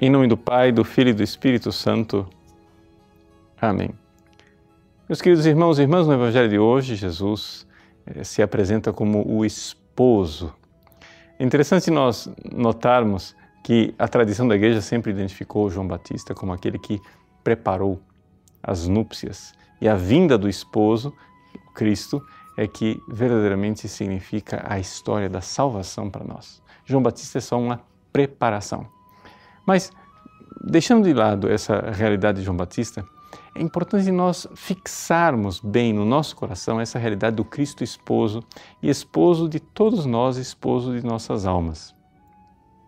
Em nome do Pai, do Filho e do Espírito Santo. Amém. Meus queridos irmãos e irmãs, no Evangelho de hoje, Jesus eh, se apresenta como o esposo. É interessante nós notarmos que a tradição da igreja sempre identificou João Batista como aquele que preparou as núpcias. E a vinda do esposo, Cristo, é que verdadeiramente significa a história da salvação para nós. João Batista é só uma preparação. Mas, deixando de lado essa realidade de João Batista, é importante nós fixarmos bem no nosso coração essa realidade do Cristo esposo e esposo de todos nós, esposo de nossas almas.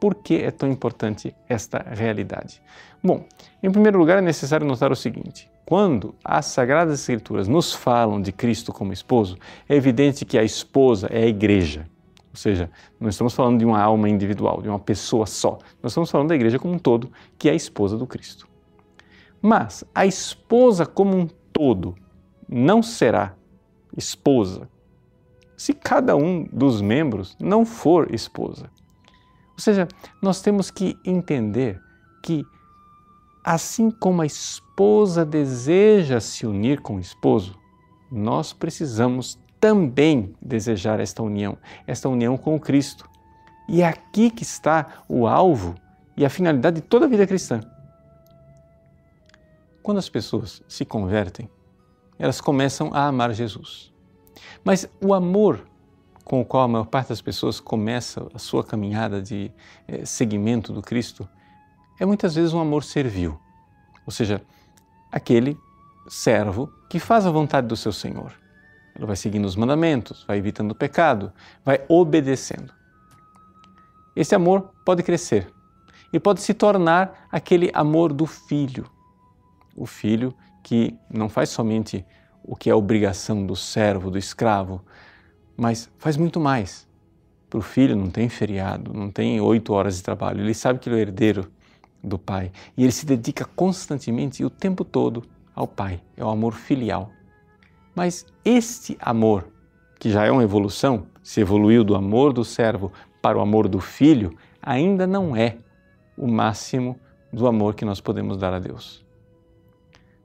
Por que é tão importante esta realidade? Bom, em primeiro lugar é necessário notar o seguinte: quando as Sagradas Escrituras nos falam de Cristo como esposo, é evidente que a esposa é a igreja. Ou seja, não estamos falando de uma alma individual, de uma pessoa só. Nós estamos falando da igreja como um todo, que é a esposa do Cristo. Mas a esposa como um todo não será esposa se cada um dos membros não for esposa. Ou seja, nós temos que entender que, assim como a esposa deseja se unir com o esposo, nós precisamos também desejar esta união, esta união com Cristo. E é aqui que está o alvo e a finalidade de toda a vida cristã. Quando as pessoas se convertem, elas começam a amar Jesus. Mas o amor com o qual a maior parte das pessoas começa a sua caminhada de eh, seguimento do Cristo é muitas vezes um amor servil, ou seja, aquele servo que faz a vontade do seu Senhor. Ele vai seguindo os mandamentos, vai evitando o pecado, vai obedecendo. Esse amor pode crescer e pode se tornar aquele amor do filho. O filho que não faz somente o que é obrigação do servo, do escravo, mas faz muito mais. Para o filho não tem feriado, não tem oito horas de trabalho, ele sabe que ele é herdeiro do pai e ele se dedica constantemente e o tempo todo ao pai. É o amor filial. Mas este amor, que já é uma evolução, se evoluiu do amor do servo para o amor do filho, ainda não é o máximo do amor que nós podemos dar a Deus.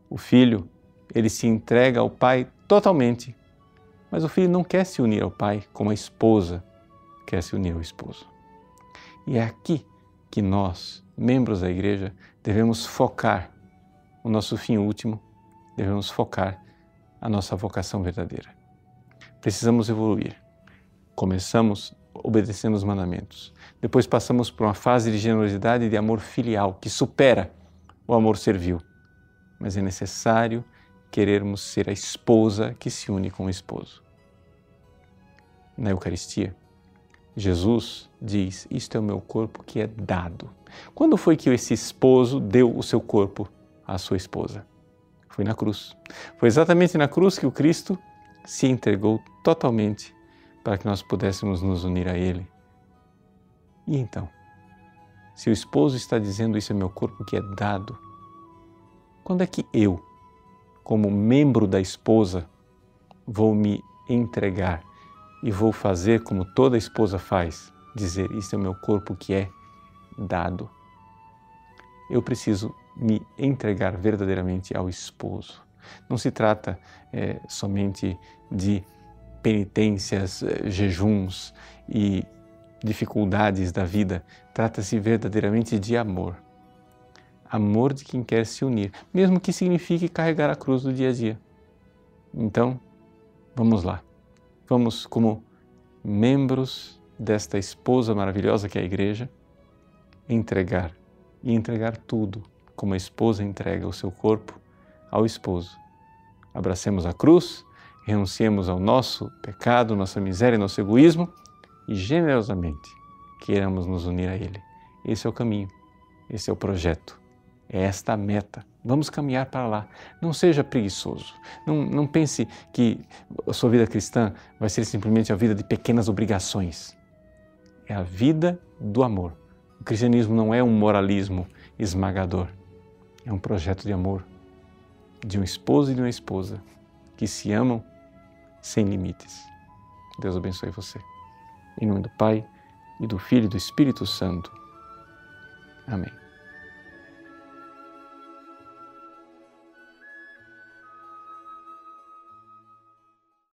O filho, ele se entrega ao pai totalmente, mas o filho não quer se unir ao pai como a esposa quer se unir ao esposo. E é aqui que nós, membros da igreja, devemos focar o nosso fim último, devemos focar a nossa vocação verdadeira. Precisamos evoluir. Começamos obedecendo os mandamentos. Depois passamos por uma fase de generosidade e de amor filial que supera o amor servil. Mas é necessário querermos ser a esposa que se une com o esposo. Na Eucaristia, Jesus diz: Isto é o meu corpo que é dado. Quando foi que esse esposo deu o seu corpo à sua esposa? Foi na cruz. Foi exatamente na cruz que o Cristo se entregou totalmente para que nós pudéssemos nos unir a Ele. E então, se o esposo está dizendo isso é meu corpo que é dado, quando é que eu, como membro da esposa, vou me entregar e vou fazer como toda esposa faz, dizer isso é meu corpo que é dado? Eu preciso me entregar verdadeiramente ao esposo. Não se trata é, somente de penitências, é, jejuns e dificuldades da vida, trata-se verdadeiramente de amor. Amor de quem quer se unir, mesmo que signifique carregar a cruz do dia a dia. Então, vamos lá. Vamos, como membros desta esposa maravilhosa que é a igreja, entregar e entregar tudo como a esposa entrega o seu corpo ao esposo. Abracemos a cruz, renunciemos ao nosso pecado, nossa miséria, nosso egoísmo e generosamente queiramos nos unir a Ele. Esse é o caminho, esse é o projeto, é esta a meta. Vamos caminhar para lá. Não seja preguiçoso. Não, não pense que a sua vida cristã vai ser simplesmente a vida de pequenas obrigações. É a vida do amor. O cristianismo não é um moralismo esmagador é um projeto de amor de um esposo e de uma esposa que se amam sem limites. Deus abençoe você. Em nome do Pai, e do Filho e do Espírito Santo. Amém.